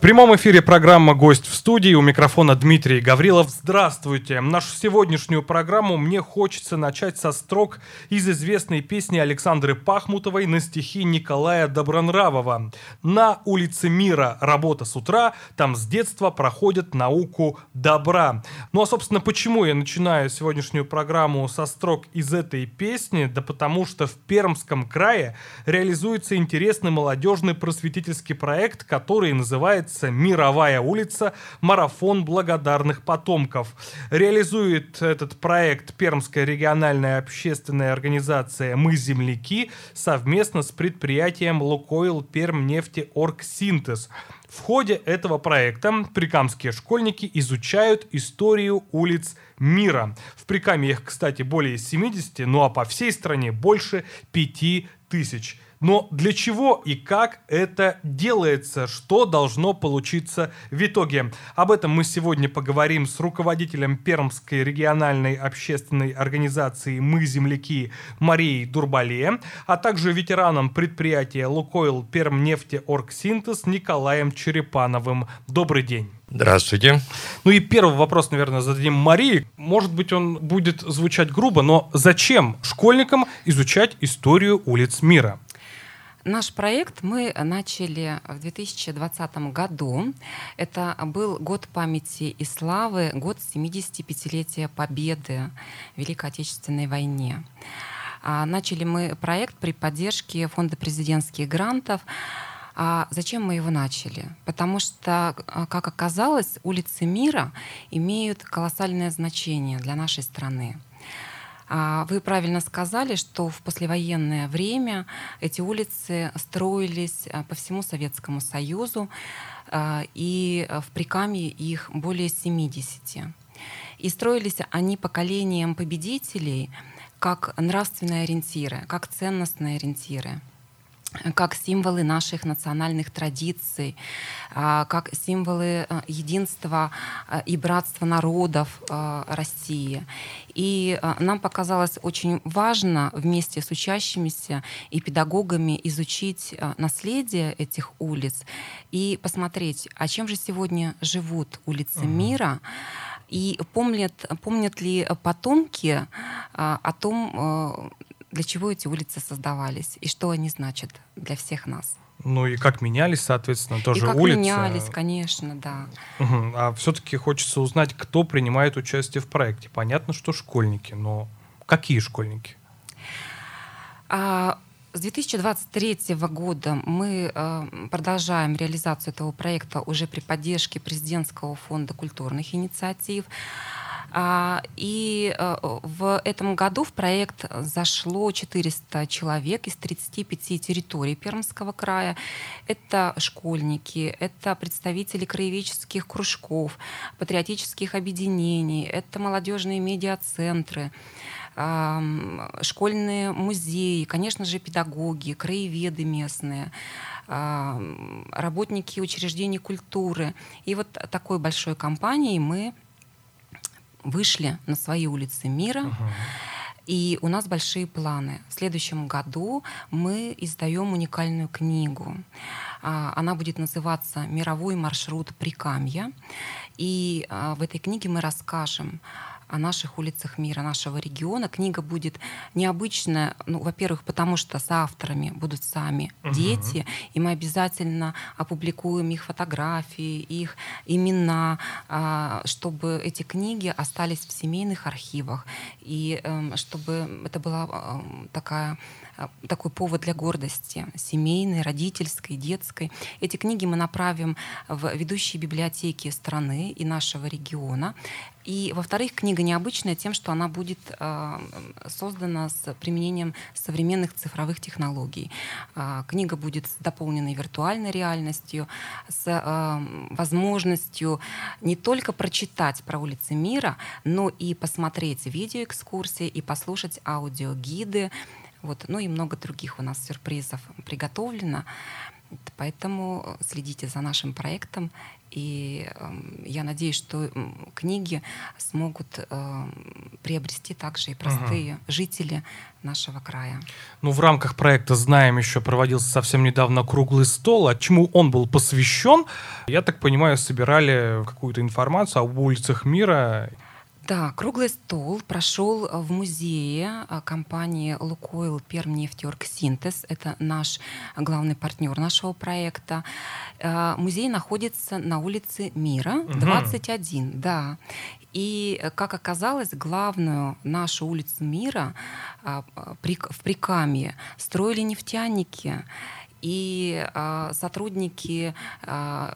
В прямом эфире программа «Гость в студии». У микрофона Дмитрий Гаврилов. Здравствуйте. Нашу сегодняшнюю программу мне хочется начать со строк из известной песни Александры Пахмутовой на стихи Николая Добронравова. «На улице мира работа с утра, там с детства проходит науку добра». Ну а, собственно, почему я начинаю сегодняшнюю программу со строк из этой песни? Да потому что в Пермском крае реализуется интересный молодежный просветительский проект, который называется называется «Мировая улица. Марафон благодарных потомков». Реализует этот проект Пермская региональная общественная организация «Мы земляки» совместно с предприятием «Лукойл Пермнефтеоргсинтез». В ходе этого проекта прикамские школьники изучают историю улиц мира. В Прикаме их, кстати, более 70, ну а по всей стране больше 5 тысяч. Но для чего и как это делается? Что должно получиться в итоге? Об этом мы сегодня поговорим с руководителем Пермской региональной общественной организации «Мы земляки» Марией Дурбале, а также ветераном предприятия «Лукойл Пермнефтеоргсинтез» Николаем Черепановым. Добрый день. Здравствуйте. Ну и первый вопрос, наверное, зададим Марии. Может быть, он будет звучать грубо, но зачем школьникам изучать историю улиц мира? Наш проект мы начали в 2020 году. Это был год памяти и славы, год 75-летия победы в Великой Отечественной войне. А начали мы проект при поддержке Фонда президентских грантов. А зачем мы его начали? Потому что, а, как оказалось, улицы мира имеют колоссальное значение для нашей страны. А, вы правильно сказали, что в послевоенное время эти улицы строились а, по всему Советскому Союзу, а, и в Прикамье их более 70. И строились они поколением победителей как нравственные ориентиры, как ценностные ориентиры как символы наших национальных традиций, а, как символы а, единства а, и братства народов России. И нам показалось очень важно вместе с учащимися и педагогами изучить наследие этих улиц и посмотреть, а чем же сегодня живут улицы угу. мира, и помнят, помнят ли потомки о том, для чего эти улицы создавались и что они значат для всех нас. Ну и как менялись, соответственно, тоже и как улицы. менялись, конечно, да. Угу. А все-таки хочется узнать, кто принимает участие в проекте. Понятно, что школьники, но какие школьники? А, с 2023 года мы э, продолжаем реализацию этого проекта уже при поддержке президентского фонда культурных инициатив. А, и э, в этом году в проект зашло 400 человек из 35 территорий Пермского края. Это школьники, это представители краеведческих кружков, патриотических объединений, это молодежные медиацентры школьные музеи, конечно же, педагоги, краеведы местные, работники учреждений культуры. И вот такой большой компанией мы вышли на свои улицы мира. Uh-huh. И у нас большие планы. В следующем году мы издаем уникальную книгу. А, она будет называться «Мировой маршрут Прикамья». И а, в этой книге мы расскажем о наших улицах мира, нашего региона. Книга будет необычная, ну, во-первых, потому что с авторами будут сами угу. дети, и мы обязательно опубликуем их фотографии, их имена, а, чтобы эти книги остались в семейных архивах, и эм, чтобы это была эм, такая такой повод для гордости, семейной, родительской, детской. Эти книги мы направим в ведущие библиотеки страны и нашего региона. И, во-вторых, книга необычная тем, что она будет э, создана с применением современных цифровых технологий. Э, книга будет с дополненной виртуальной реальностью, с э, возможностью не только прочитать про улицы мира, но и посмотреть видеоэкскурсии и послушать аудиогиды. Вот, ну и много других у нас сюрпризов приготовлено. Поэтому следите за нашим проектом и э, я надеюсь, что книги смогут э, приобрести также и простые угу. жители нашего края. Ну, в рамках проекта «Знаем» еще проводился совсем недавно круглый стол. А чему он был посвящен? Я так понимаю, собирали какую-то информацию об улицах мира. Да, круглый стол прошел в музее а, компании «Лукойл Пермнефтеоргсинтез». Это наш главный партнер нашего проекта. А, музей находится на улице Мира, 21, угу. да. И, как оказалось, главную нашу улицу Мира а, в Прикамье строили нефтяники. И э, сотрудники э,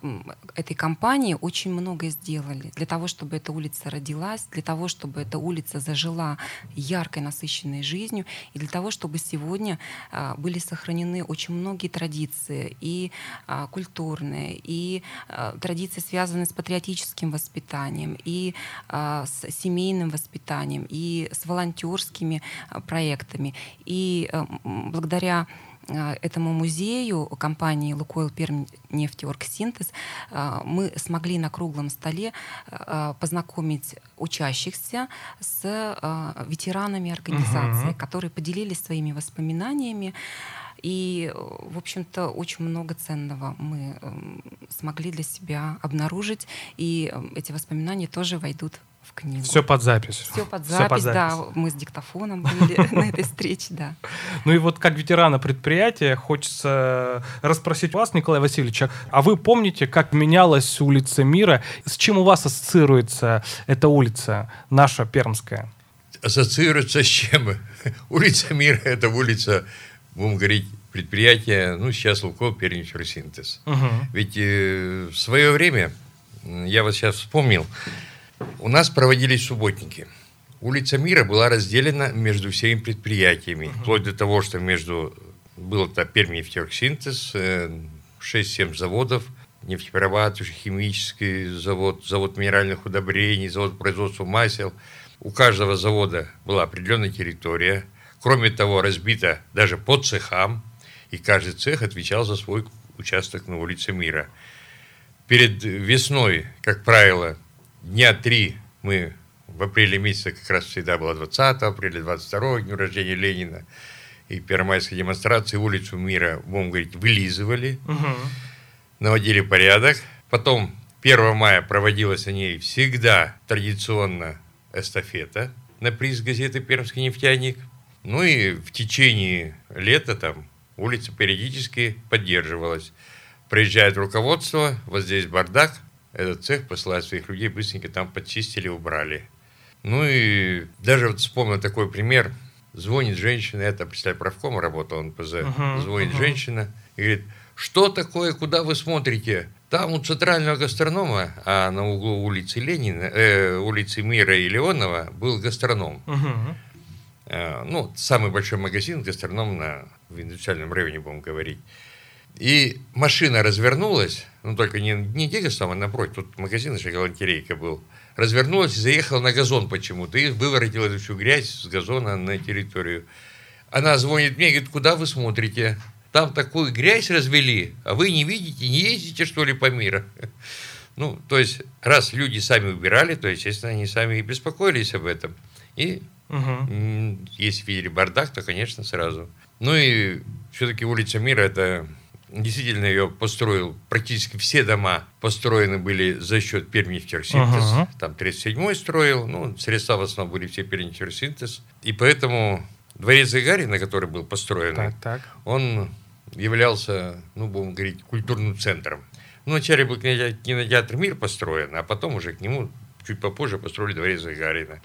этой компании очень многое сделали для того, чтобы эта улица родилась, для того, чтобы эта улица зажила яркой, насыщенной жизнью, и для того, чтобы сегодня э, были сохранены очень многие традиции, и э, культурные, и э, традиции, связанные с патриотическим воспитанием, и э, с семейным воспитанием, и с волонтерскими э, проектами. И э, благодаря этому музею компании «Лукойл Пермь нефтеоргсинтез» э, мы смогли на круглом столе э, познакомить учащихся с ветеранами организации, угу. которые поделились своими воспоминаниями. И, в общем-то, очень много ценного мы смогли для себя обнаружить, и эти воспоминания тоже войдут в книгу. Все под запись. Все под запись, Все под запись. да. Мы с диктофоном были на этой встрече, да. Ну и вот как ветерана предприятия хочется расспросить вас, Николай Васильевич, а вы помните, как менялась улица Мира? С чем у вас ассоциируется эта улица, наша Пермская? Ассоциируется с чем? Улица Мира – это улица, будем говорить, предприятия, ну, сейчас Лукойл Перничурсинтез. Угу. Ведь э, в свое время, я вот сейчас вспомнил, у нас проводились субботники. Улица Мира была разделена между всеми предприятиями, uh-huh. вплоть до того, что между был это Пермнефтеоргсинтез, 6-7 э, заводов, нефтеперерабатывающий, химический завод, завод минеральных удобрений, завод производства масел. У каждого завода была определенная территория. Кроме того, разбита даже по цехам, и каждый цех отвечал за свой участок на улице Мира. Перед весной, как правило, дня три мы в апреле месяце как раз всегда было 20 апреля, 22 дню рождения Ленина, и первомайской демонстрации улицу мира, будем говорить, вылизывали, угу. наводили порядок. Потом 1 мая проводилась о ней всегда традиционно эстафета на приз газеты «Пермский нефтяник». Ну и в течение лета там улица периодически поддерживалась. Приезжает руководство, вот здесь бардак, этот цех посылает своих людей, быстренько там подчистили, убрали. Ну и даже вот вспомнил такой пример. Звонит женщина, это представляю, правком работал, он ПЗ. Uh-huh, Звонит uh-huh. женщина и говорит, что такое, куда вы смотрите? Там у центрального гастронома, а на углу улицы Ленина, э, улицы Мира и Леонова был гастроном. Uh-huh. Э, ну, самый большой магазин гастроном на, в индустриальном районе, будем говорить. И машина развернулась, ну только не, не Гегерстом, а напротив, тут магазин еще галантерейка был. Развернулась и заехала на газон почему-то и выворотила эту всю грязь с газона на территорию. Она звонит мне и говорит, куда вы смотрите? Там такую грязь развели, а вы не видите, не ездите, что ли, по миру? Ну, то есть, раз люди сами убирали, то, естественно, они сами и беспокоились об этом. И угу. если видели бардак, то, конечно, сразу. Ну и все-таки улица Мира – это действительно ее построил, практически все дома построены были за счет Пермнефтехсинтез. Ага. Там 37-й строил, ну, средства в основном были все Пермнефтехсинтез. И поэтому дворец Гагарина, который был построен, так, так. он являлся, ну, будем говорить, культурным центром. Ну, вначале был кинотеатр «Мир» построен, а потом уже к нему чуть попозже построили дворец Гагарина.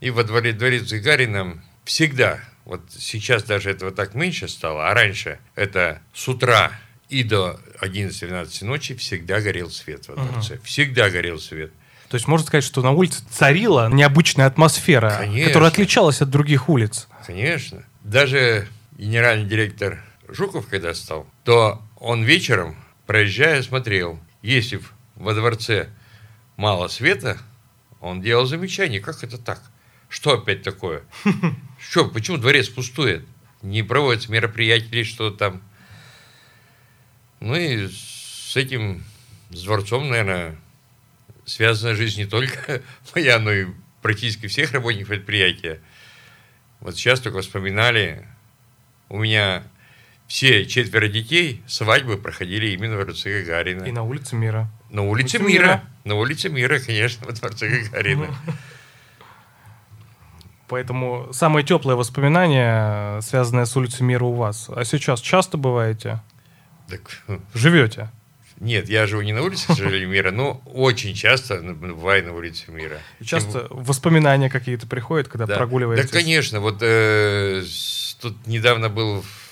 И во дворе дворец Гагарина всегда, вот сейчас даже этого так меньше стало, а раньше это с утра и до 11-12 ночи всегда горел свет во дворце. Угу. Всегда горел свет. То есть можно сказать, что на улице царила необычная атмосфера, Конечно. которая отличалась от других улиц. Конечно. Даже генеральный директор Жуков, когда стал, то он вечером, проезжая, смотрел, если во дворце мало света, он делал замечание, как это так? Что опять такое? Что, почему дворец пустует? Не проводятся мероприятия, что там? Ну и с этим, с дворцом, наверное, связана жизнь не только моя, но и практически всех работников предприятия. Вот сейчас только вспоминали, у меня все четверо детей свадьбы проходили именно в дворце Гагарина. И на улице Мира. На улице, улице мира. мира. На улице Мира, конечно, во дворце Гагарина. Поэтому самое теплое воспоминание, связанное с улицей Мира у вас. А сейчас часто бываете? Так... Живете? Нет, я живу не на улице, к сожалению, мира, но очень часто бываю на улице мира. И часто Тем... воспоминания какие-то приходят, когда да. прогуливаетесь? Да, конечно. Вот э, тут недавно был в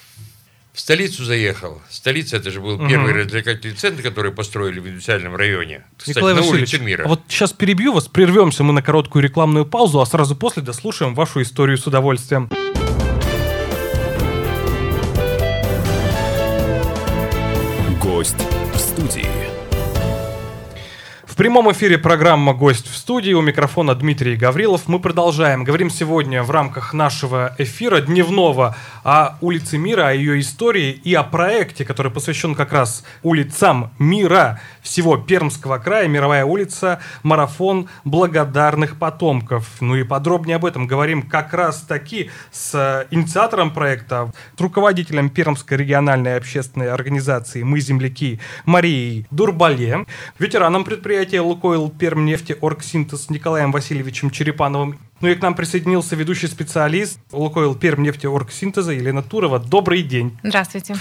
столицу заехал. Столица это же был угу. первый развлекательный центр, который построили в индустриальном районе. Кстати, Николай на улице Мира. А вот сейчас перебью вас, прервемся мы на короткую рекламную паузу, а сразу после дослушаем вашу историю с удовольствием. Гость студии. В прямом эфире программа «Гость в студии». У микрофона Дмитрий Гаврилов. Мы продолжаем. Говорим сегодня в рамках нашего эфира дневного о улице Мира, о ее истории и о проекте, который посвящен как раз улицам мира всего Пермского края. Мировая улица «Марафон благодарных потомков». Ну и подробнее об этом говорим как раз таки с инициатором проекта, с руководителем Пермской региональной общественной организации «Мы земляки» Марией Дурбале, ветераном предприятия «Лукойл Пермнефти Оргсинтез» Николаем Васильевичем Черепановым. Ну и к нам присоединился ведущий специалист «Лукойл Пермнефти Оргсинтеза» Елена Турова. Добрый день. Здравствуйте.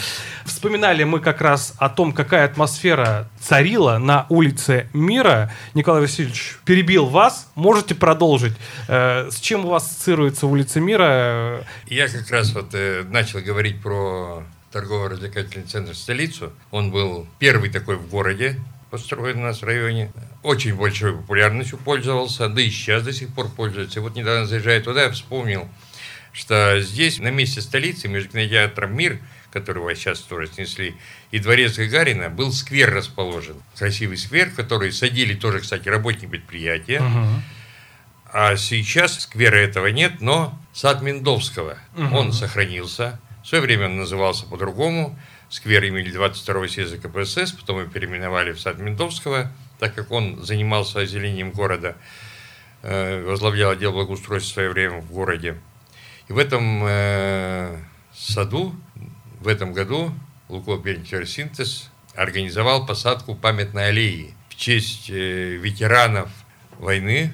Вспоминали мы как раз о том, какая атмосфера царила на улице Мира. Николай Васильевич перебил вас. Можете продолжить. Э, с чем у вас ассоциируется улица Мира? Я как раз вот э, начал говорить про торгово-развлекательный центр «Столицу». Он был первый такой в городе, построен у нас в районе. Очень большой популярностью пользовался, да и сейчас до сих пор пользуется. И вот недавно заезжая туда, я вспомнил, что здесь, на месте столицы, между кинотеатром «Мир», которого сейчас тоже снесли, и дворец Гагарина, был сквер расположен. Красивый сквер, в который садили тоже, кстати, работники предприятия. Угу. А сейчас сквера этого нет, но сад Мендовского, угу. он сохранился. В свое время он назывался по-другому – сквер имели 22-го съезда КПСС, потом его переименовали в сад Ментовского, так как он занимался озеленением города, э, возглавлял отдел благоустройства в свое время в городе. И в этом э, саду, в этом году Лукойл Синтез организовал посадку памятной аллеи в честь э, ветеранов войны,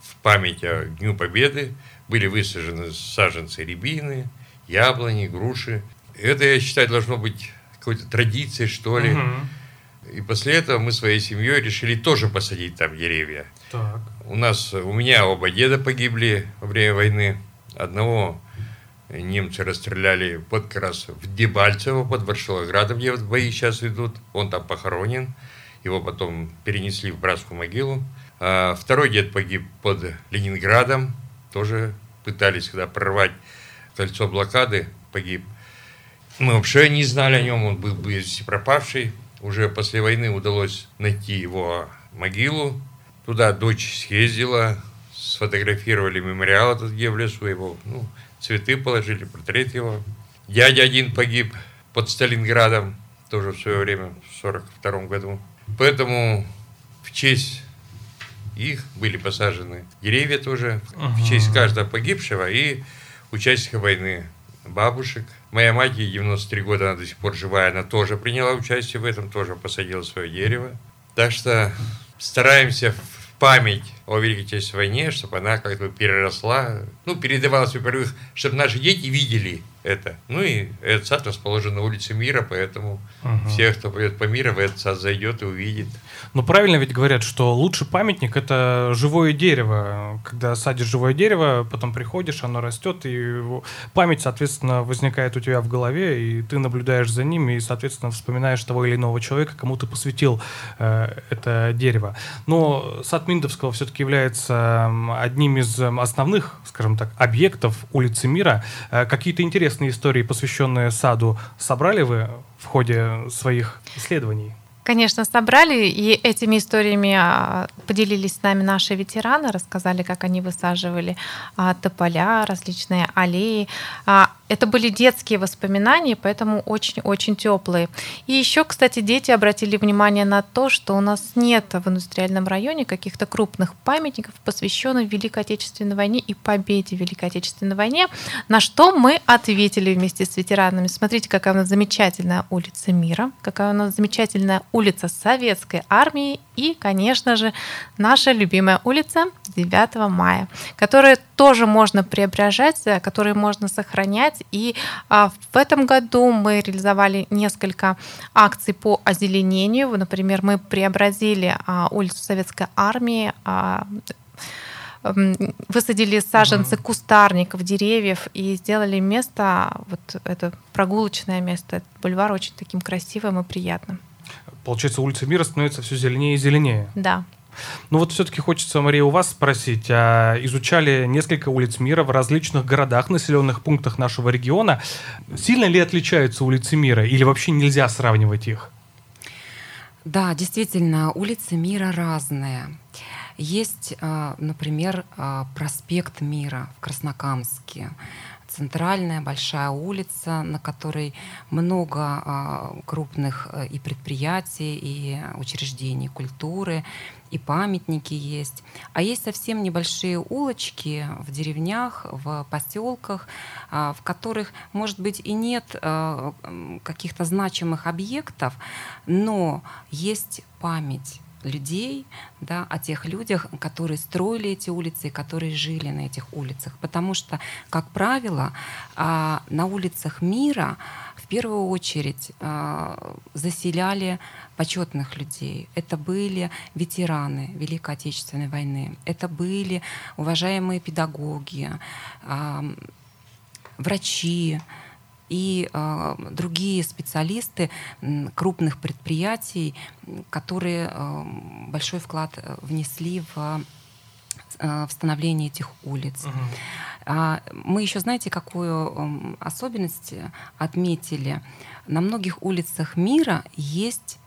в память о Дню Победы были высажены саженцы рябины, яблони, груши. Это, я считаю, должно быть какой-то традицией, что ли. Угу. И после этого мы своей семьей решили тоже посадить там деревья. Так. У нас, у меня оба деда погибли во время войны. Одного немцы расстреляли под как раз в Дебальцево, под Варшилоградом, где бои сейчас идут. Он там похоронен. Его потом перенесли в братскую могилу. А второй дед погиб под Ленинградом. Тоже пытались когда прорвать кольцо блокады, погиб. Мы вообще не знали о нем, он был без пропавший. Уже после войны удалось найти его могилу. Туда дочь съездила, сфотографировали мемориал этот, где в лесу его, ну, цветы положили, портрет его. Дядя один погиб под Сталинградом, тоже в свое время, в 42 году. Поэтому в честь их были посажены деревья тоже, в честь каждого погибшего и участника войны бабушек. Моя мать, ей 93 года, она до сих пор живая, она тоже приняла участие в этом, тоже посадила свое дерево. Так что стараемся в память о Великой Отечественной войне, чтобы она как-то переросла, ну, передавалась, во-первых, чтобы наши дети видели это. Ну и этот сад расположен на улице Мира, поэтому угу. все, кто пойдет по миру, в этот сад зайдет и увидит. Но правильно ведь говорят, что лучший памятник это живое дерево. Когда садишь живое дерево, потом приходишь, оно растет, и память, соответственно, возникает у тебя в голове, и ты наблюдаешь за ним, и, соответственно, вспоминаешь того или иного человека, кому ты посвятил э, это дерево. Но сад Миндовского все-таки является одним из основных, скажем так, объектов улицы Мира. Э, какие-то интересные истории, посвященные саду, собрали вы в ходе своих исследований? Конечно, собрали, и этими историями а, поделились с нами наши ветераны, рассказали, как они высаживали а, тополя, различные аллеи. Это были детские воспоминания, поэтому очень-очень теплые. И еще, кстати, дети обратили внимание на то, что у нас нет в индустриальном районе каких-то крупных памятников, посвященных Великой Отечественной войне и победе в Великой Отечественной войне, на что мы ответили вместе с ветеранами. Смотрите, какая у нас замечательная улица мира, какая у нас замечательная улица Советской армии и, конечно же, наша любимая улица 9 мая, которую тоже можно преображать, которую можно сохранять. И а, в этом году мы реализовали несколько акций по озеленению. Например, мы преобразили а, улицу Советской армии, а, высадили саженцы кустарников, деревьев и сделали место, вот это прогулочное место, бульвар очень таким красивым и приятным. Получается, улица Мира становится все зеленее и зеленее. Да. Ну вот все-таки хочется, Мария, у вас спросить. А изучали несколько улиц мира в различных городах, населенных пунктах нашего региона. Сильно ли отличаются улицы мира или вообще нельзя сравнивать их? Да, действительно, улицы мира разные. Есть, а, например, а, проспект Мира в Краснокамске центральная большая улица, на которой много а, крупных э, и предприятий, и учреждений культуры, и памятники есть. А есть совсем небольшие улочки в деревнях, в поселках, а, в которых, может быть, и нет а, каких-то значимых объектов, но есть память людей, да, о тех людях, которые строили эти улицы и которые жили на этих улицах. Потому что, как правило, а, на улицах мира в первую очередь а, заселяли почетных людей. Это были ветераны Великой Отечественной войны. Это были уважаемые педагоги, врачи, и э, другие специалисты крупных предприятий, которые э, большой вклад э, внесли в э, становление этих улиц. Угу. Мы еще, знаете, какую особенность отметили? На многих улицах мира есть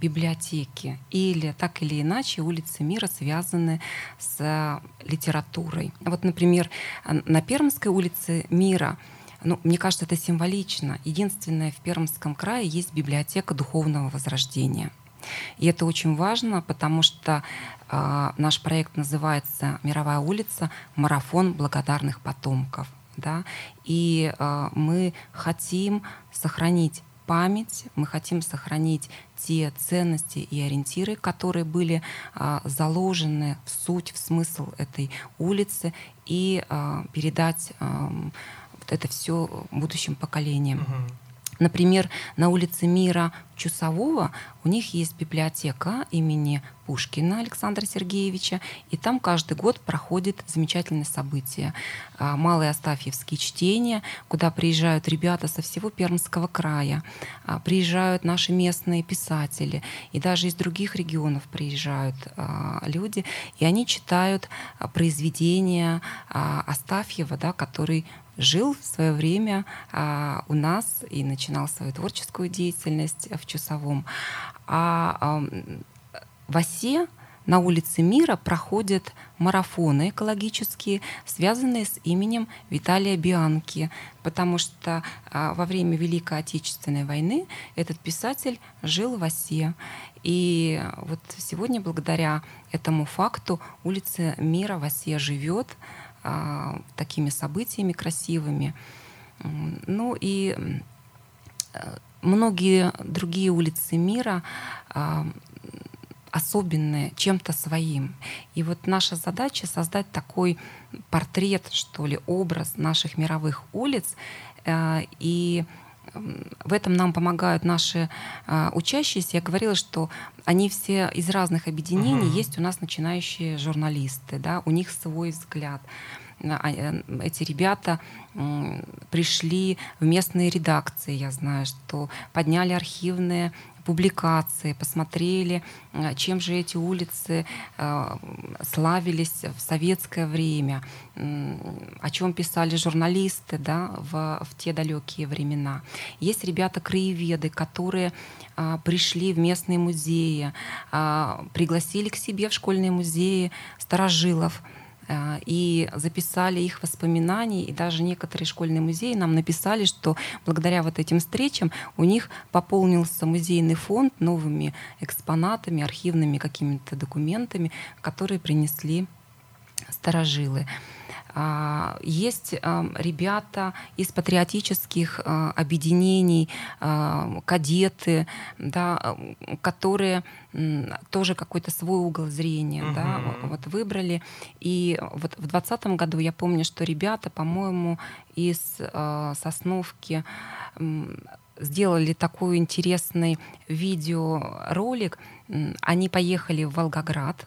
библиотеки или так или иначе улицы мира связаны с литературой. Вот, например, на Пермской улице мира – ну, мне кажется, это символично. Единственное, в Пермском крае есть библиотека духовного возрождения. И это очень важно, потому что э, наш проект называется «Мировая улица. Марафон благодарных потомков». Да? И э, мы хотим сохранить память, мы хотим сохранить те ценности и ориентиры, которые были а, заложены в суть, в смысл этой улицы, и а, передать а, это все будущим поколениям. Угу. Например, на улице Мира Чусового у них есть библиотека имени Пушкина Александра Сергеевича, и там каждый год проходит замечательное событие. А, Малые Астафьевские чтения, куда приезжают ребята со всего Пермского края, а, приезжают наши местные писатели, и даже из других регионов приезжают а, люди, и они читают произведения Астафьева, да, который жил в свое время а, у нас и начинал свою творческую деятельность в Чусовом. А, а в Осе на улице Мира проходят марафоны экологические, связанные с именем Виталия Бианки, потому что а, во время Великой Отечественной войны этот писатель жил в Осе. И вот сегодня благодаря этому факту улица Мира в Осе живет, такими событиями красивыми. Ну и многие другие улицы мира а, особенное, чем-то своим. И вот наша задача создать такой портрет, что ли, образ наших мировых улиц. Э, и в этом нам помогают наши э, учащиеся. Я говорила, что они все из разных объединений. Uh-huh. Есть у нас начинающие журналисты, да, у них свой взгляд. А, э, эти ребята пришли в местные редакции, я знаю, что подняли архивные публикации, посмотрели, э, чем же эти улицы э, славились в советское время, о чем писали журналисты да, в, в те далекие времена. Есть ребята-краеведы, которые пришли в местные музеи, пригласили к себе в школьные музеи старожилов, и записали их воспоминания, и даже некоторые школьные музеи нам написали, что благодаря вот этим встречам у них пополнился музейный фонд новыми экспонатами, архивными какими-то документами, которые принесли старожилы. А, есть а, ребята из патриотических а, объединений, кадеты, да, которые тоже какой-то свой угол зрения угу. да, вот выбрали. И вот в 2020 году я помню, что ребята, по-моему, из Сосновки сделали такой интересный видеоролик. Они поехали в Волгоград,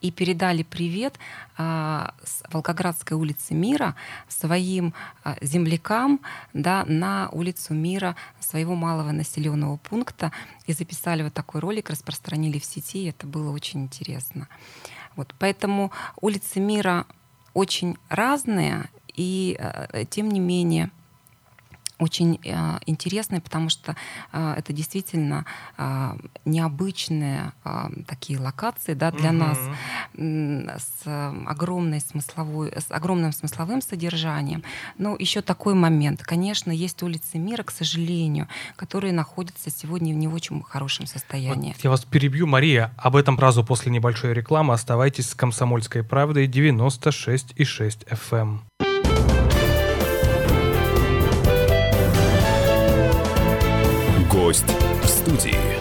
и передали привет а, с Волгоградской улицы Мира своим а, землякам да, на улицу Мира своего малого населенного пункта и записали вот такой ролик, распространили в сети, и это было очень интересно. Вот, поэтому улицы Мира очень разные, и э, тем не менее очень э, интересной, потому что э, это действительно э, необычные э, такие локации да, для угу. нас э, с огромной смысловой, с огромным смысловым содержанием. Но еще такой момент, конечно, есть улицы мира, к сожалению, которые находятся сегодня в не очень хорошем состоянии. Вот я вас перебью, Мария. Об этом сразу после небольшой рекламы. Оставайтесь с «Комсомольской правдой» 96,6 FM. Гость в студии.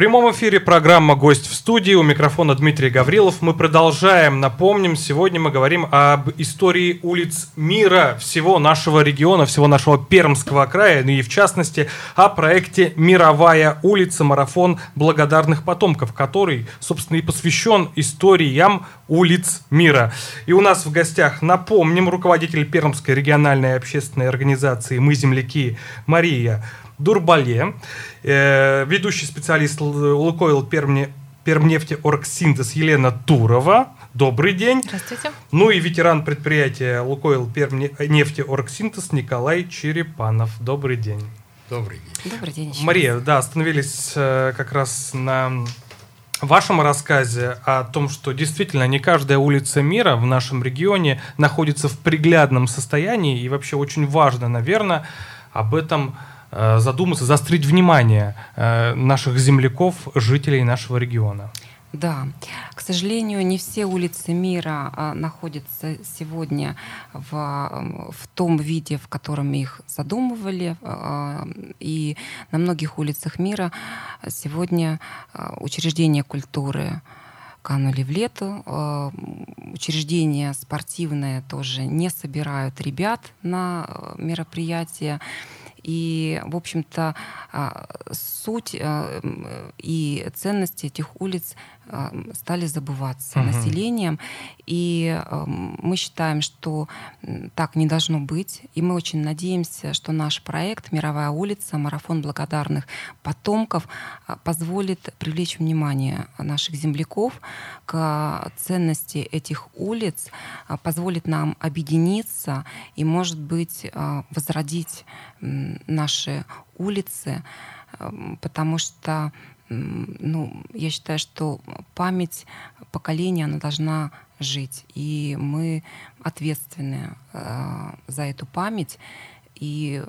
Прямом эфире программа «Гость в студии». У микрофона Дмитрий Гаврилов. Мы продолжаем. Напомним, сегодня мы говорим об истории улиц мира всего нашего региона, всего нашего Пермского края, ну и в частности о проекте «Мировая улица. Марафон благодарных потомков», который, собственно, и посвящен историям улиц мира. И у нас в гостях, напомним, руководитель Пермской региональной общественной организации «Мы земляки» Мария Дурбале, э, ведущий специалист Лукойл Пермне, Пермнефти Оргсинтез Елена Турова. Добрый день. Здравствуйте. Ну и ветеран предприятия Лукойл Пермнефти Оргсинтез Николай Черепанов. Добрый день. Добрый день. Добрый день. Мария, да, остановились э, как раз на вашем рассказе о том, что действительно не каждая улица мира в нашем регионе находится в приглядном состоянии, и вообще очень важно, наверное, об этом э, задуматься, заострить внимание э, наших земляков, жителей нашего региона. Да, к сожалению, не все улицы мира а, находятся сегодня в, в том виде, в котором их задумывали. А, и на многих улицах мира сегодня учреждения культуры канули в лету. Учреждения спортивные тоже не собирают ребят на мероприятия. И, в общем-то, а, суть а, и ценности этих улиц стали забываться угу. населением. И мы считаем, что так не должно быть. И мы очень надеемся, что наш проект «Мировая улица. Марафон благодарных потомков» позволит привлечь внимание наших земляков к ценности этих улиц, позволит нам объединиться и, может быть, возродить наши улицы, потому что ну, я считаю, что память поколения, она должна жить. И мы ответственны э, за эту память. И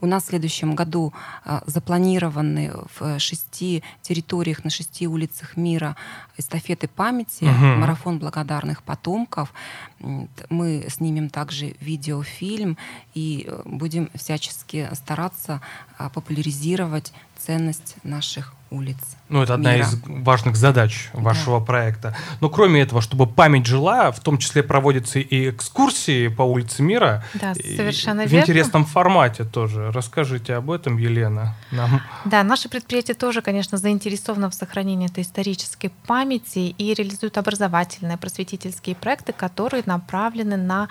у нас в следующем году а, запланированы в шести территориях, на шести улицах мира эстафеты памяти, угу. марафон благодарных потомков. Мы снимем также видеофильм и э, будем всячески стараться а, популяризировать ценность наших улиц. Ну, это одна мира. из важных задач вашего да. проекта. Но кроме этого, чтобы память жила, в том числе проводятся и экскурсии по улице мира. Да, совершенно в верно. В интересном формате тоже. Расскажите об этом, Елена. Нам. Да, наше предприятие тоже, конечно, заинтересовано в сохранении этой исторической памяти и реализует образовательные, просветительские проекты, которые направлены на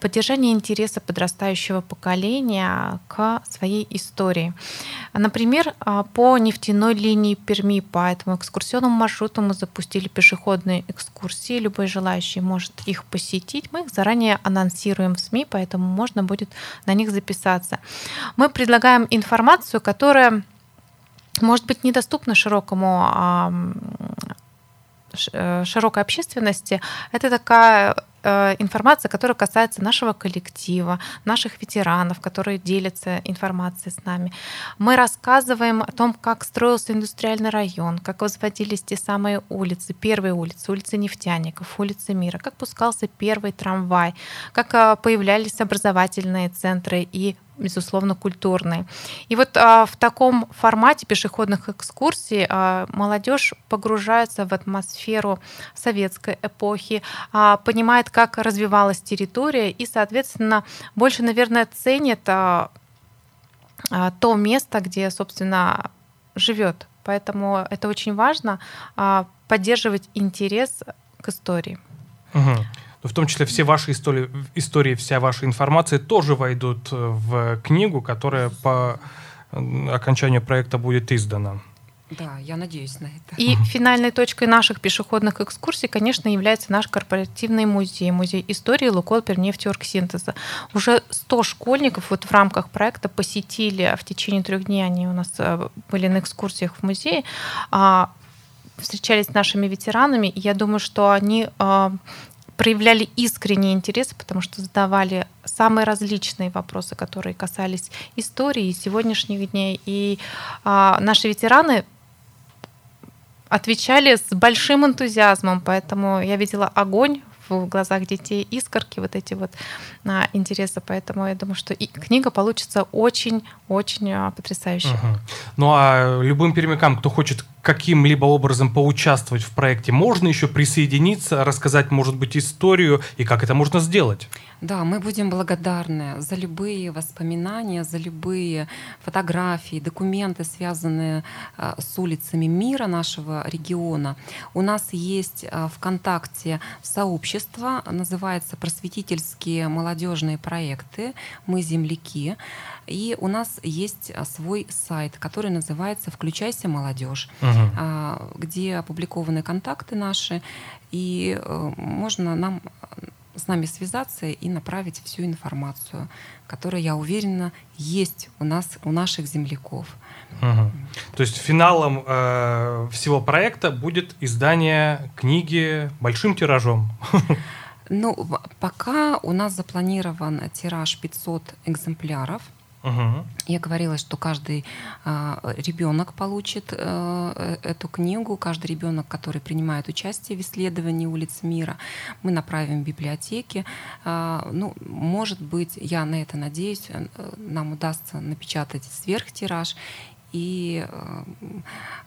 поддержание интереса подрастающего поколения к своей истории. Например, а, по нефтяной линии Перми, по этому экскурсионному маршруту мы запустили пешеходные экскурсии. Любой желающий может их посетить. Мы их заранее анонсируем в СМИ, поэтому можно будет на них записаться. Мы предлагаем информацию, которая может быть недоступна широкому э, широкой общественности. Это такая информация, которая касается нашего коллектива, наших ветеранов, которые делятся информацией с нами. Мы рассказываем о том, как строился индустриальный район, как возводились те самые улицы, первые улицы, улицы нефтяников, улицы мира, как пускался первый трамвай, как э, появлялись образовательные центры и безусловно, культурный. И вот а, в таком формате пешеходных экскурсий а, молодежь погружается в атмосферу советской эпохи, а, понимает, как развивалась территория и, соответственно, больше, наверное, ценит а, а, то место, где, собственно, живет. Поэтому это очень важно а, поддерживать интерес к истории. Угу в том числе все ваши истории, истории, вся ваша информация тоже войдут э, в книгу, которая по окончанию проекта будет издана. Да, я надеюсь на это. И финальной точкой наших пешеходных экскурсий, конечно, является наш корпоративный музей, музей истории Лукол Пернефтеоргсинтеза. Уже 100 школьников вот в рамках проекта посетили в течение трех дней, они у нас э, были на экскурсиях в музее, а, встречались с нашими ветеранами, и я думаю, что они проявляли искренний интерес, потому что задавали самые различные вопросы, которые касались истории сегодняшних дней. И а, наши ветераны отвечали с большим энтузиазмом, поэтому я видела огонь в глазах детей искорки, вот эти вот а, интересы. Поэтому я думаю, что и книга получится очень-очень а, потрясающей. Угу. Ну а любым пермякам, кто хочет каким-либо образом поучаствовать в проекте, можно еще присоединиться, рассказать, может быть, историю и как это можно сделать? Да, мы будем благодарны за любые воспоминания, за любые фотографии, документы, связанные э, с улицами мира нашего региона. У нас есть э, ВКонтакте сообщество, называется «Просветительские молодежные проекты. Мы земляки». И у нас есть э, свой сайт, который называется «Включайся, молодежь», угу. Где опубликованы контакты наши, и можно нам с нами связаться и направить всю информацию, которая, я уверена, есть у нас, у наших земляков. Угу. То есть финалом э, всего проекта будет издание книги большим тиражом. Ну, пока у нас запланирован тираж 500 экземпляров. Угу. Я говорила, что каждый э, ребенок получит э, эту книгу, каждый ребенок, который принимает участие в исследовании улиц мира, мы направим в библиотеки. Э, ну, может быть, я на это надеюсь, э, нам удастся напечатать сверхтираж и э,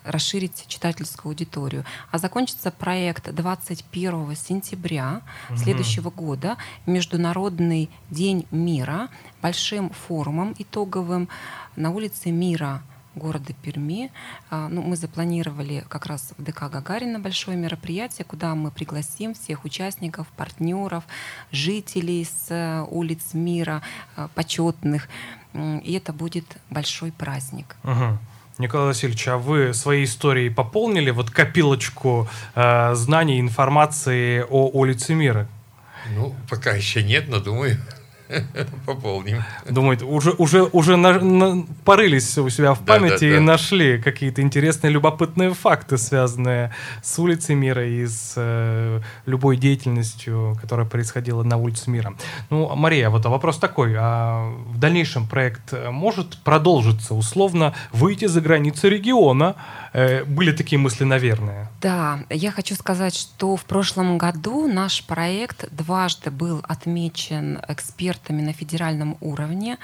расширить читательскую аудиторию. А закончится проект 21 сентября угу. следующего года, Международный день мира, большим форумом итоговым на улице Мира города Перми. А, ну, мы запланировали как раз в ДК Гагарина большое мероприятие, куда мы пригласим всех участников, партнеров, жителей с э, улиц мира, э, почетных. И это будет большой праздник. Угу. Николай Васильевич, а вы своей историей пополнили вот копилочку э, знаний, информации о улице мира? Ну, пока еще нет, но думаю, Пополним. Думают, уже, уже, уже на, на, порылись у себя в памяти да, да, да. и нашли какие-то интересные, любопытные факты, связанные с улицей мира и с э, любой деятельностью, которая происходила на улице мира. Ну, Мария, вот вопрос такой. А в дальнейшем проект может продолжиться, условно, выйти за границы региона были такие мысли, наверное. Да, я хочу сказать, что в прошлом году наш проект дважды был отмечен экспертами на федеральном уровне.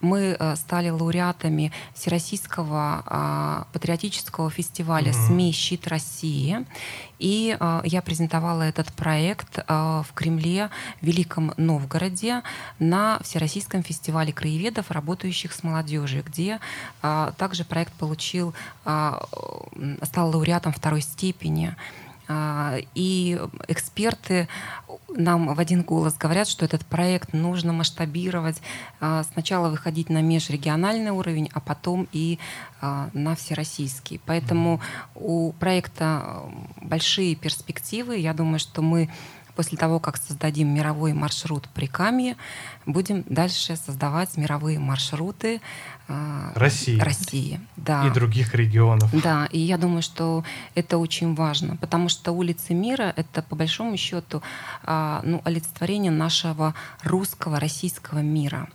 Мы э, стали лауреатами Всероссийского а, патриотического фестиваля угу. СМИ «Щит России». И э, я презентовала этот проект э, в Кремле, в Великом Новгороде, на Всероссийском фестивале краеведов, работающих с молодежью, где э, также проект получил, э, стал лауреатом второй степени. А, и эксперты нам в один голос говорят, что этот проект нужно масштабировать, а, сначала выходить на межрегиональный уровень, а потом и а, на всероссийский. Поэтому у проекта большие перспективы. Я думаю, что мы после того, как создадим мировой маршрут при Камье, будем дальше создавать мировые маршруты э, России. России да. И других регионов. Да, и я думаю, что это очень важно, потому что улицы мира — это, по большому счету, э, ну, олицетворение нашего русского, российского мира.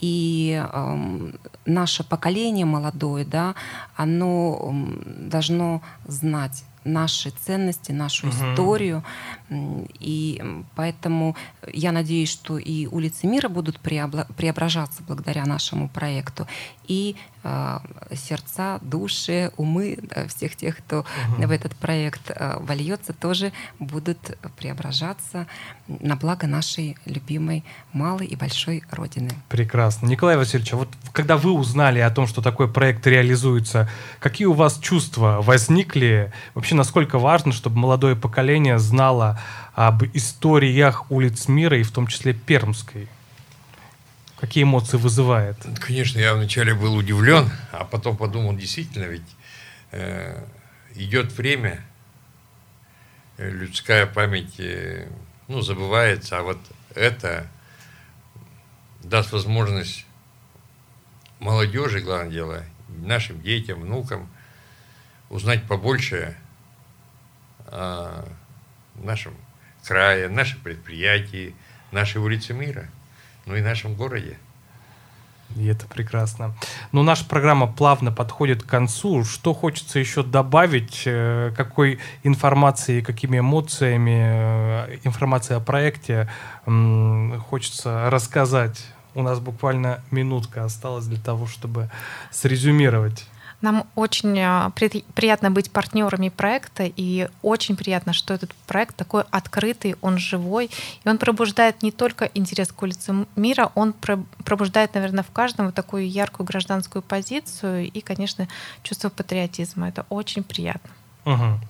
И э, наше поколение молодое, да, оно должно знать наши ценности, нашу угу. историю. И поэтому я надеюсь, что и улицы мира будут преображаться благодаря нашему проекту. И э, сердца, души, умы всех тех, кто угу. в этот проект э, вольется, тоже будут преображаться на благо нашей любимой малой и большой Родины. Прекрасно. Николай Васильевич, а вот когда вы узнали о том, что такой проект реализуется, какие у вас чувства возникли? Вообще, насколько важно, чтобы молодое поколение знало об историях улиц мира и в том числе Пермской? Какие эмоции вызывает? Конечно, я вначале был удивлен, а потом подумал, действительно, ведь э, идет время, э, людская память э, ну, забывается, а вот это даст возможность молодежи, главное дело, нашим детям, внукам узнать побольше о нашем крае, нашем предприятии, нашей улице мира, ну и нашем городе. И это прекрасно. Но наша программа плавно подходит к концу. Что хочется еще добавить? Э, какой информации, какими эмоциями, э, информации о проекте хочется рассказать? У нас буквально минутка осталась для того, чтобы срезюмировать. Нам очень а, приятно быть партнерами проекта, и очень приятно, что этот проект такой открытый, он живой, и он пробуждает не только интерес к улице мира, он пробуждает, наверное, в каждом вот такую яркую гражданскую позицию и, конечно, чувство патриотизма. Это очень приятно. Угу.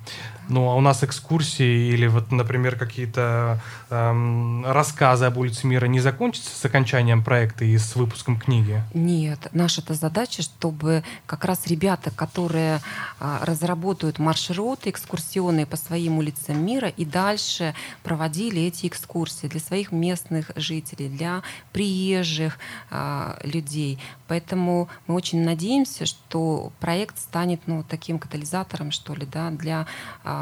Ну, а у нас экскурсии или вот, например, какие-то эм, рассказы об улице мира не закончатся с окончанием проекта и с выпуском книги? Нет, наша это задача, чтобы как раз ребята, которые э, разработают маршруты экскурсионные по своим улицам мира и дальше проводили эти экскурсии для своих местных жителей, для приезжих э, людей. Поэтому мы очень надеемся, что проект станет ну, таким катализатором, что ли, да, для а,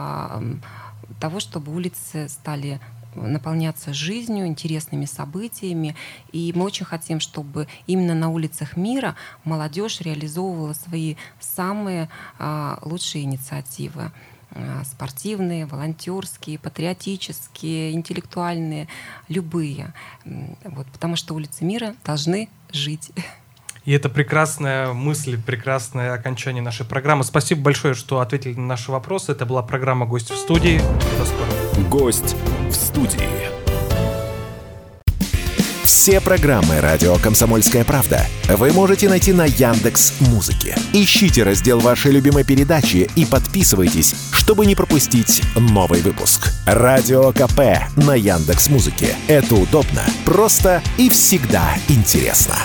того, чтобы улицы стали наполняться жизнью, интересными событиями. И мы очень хотим, чтобы именно на улицах мира молодежь реализовывала свои самые а, лучшие инициативы а, спортивные, волонтерские, патриотические, интеллектуальные, любые. Вот, потому что улицы мира должны жить. И это прекрасная мысль, прекрасное окончание нашей программы. Спасибо большое, что ответили на наши вопросы. Это была программа «Гость в студии». До скорого. «Гость в студии». Все программы «Радио Комсомольская правда» вы можете найти на Яндекс Музыке. Ищите раздел вашей любимой передачи и подписывайтесь, чтобы не пропустить новый выпуск. Радио КП на Яндекс Музыке. Это удобно, просто и всегда интересно.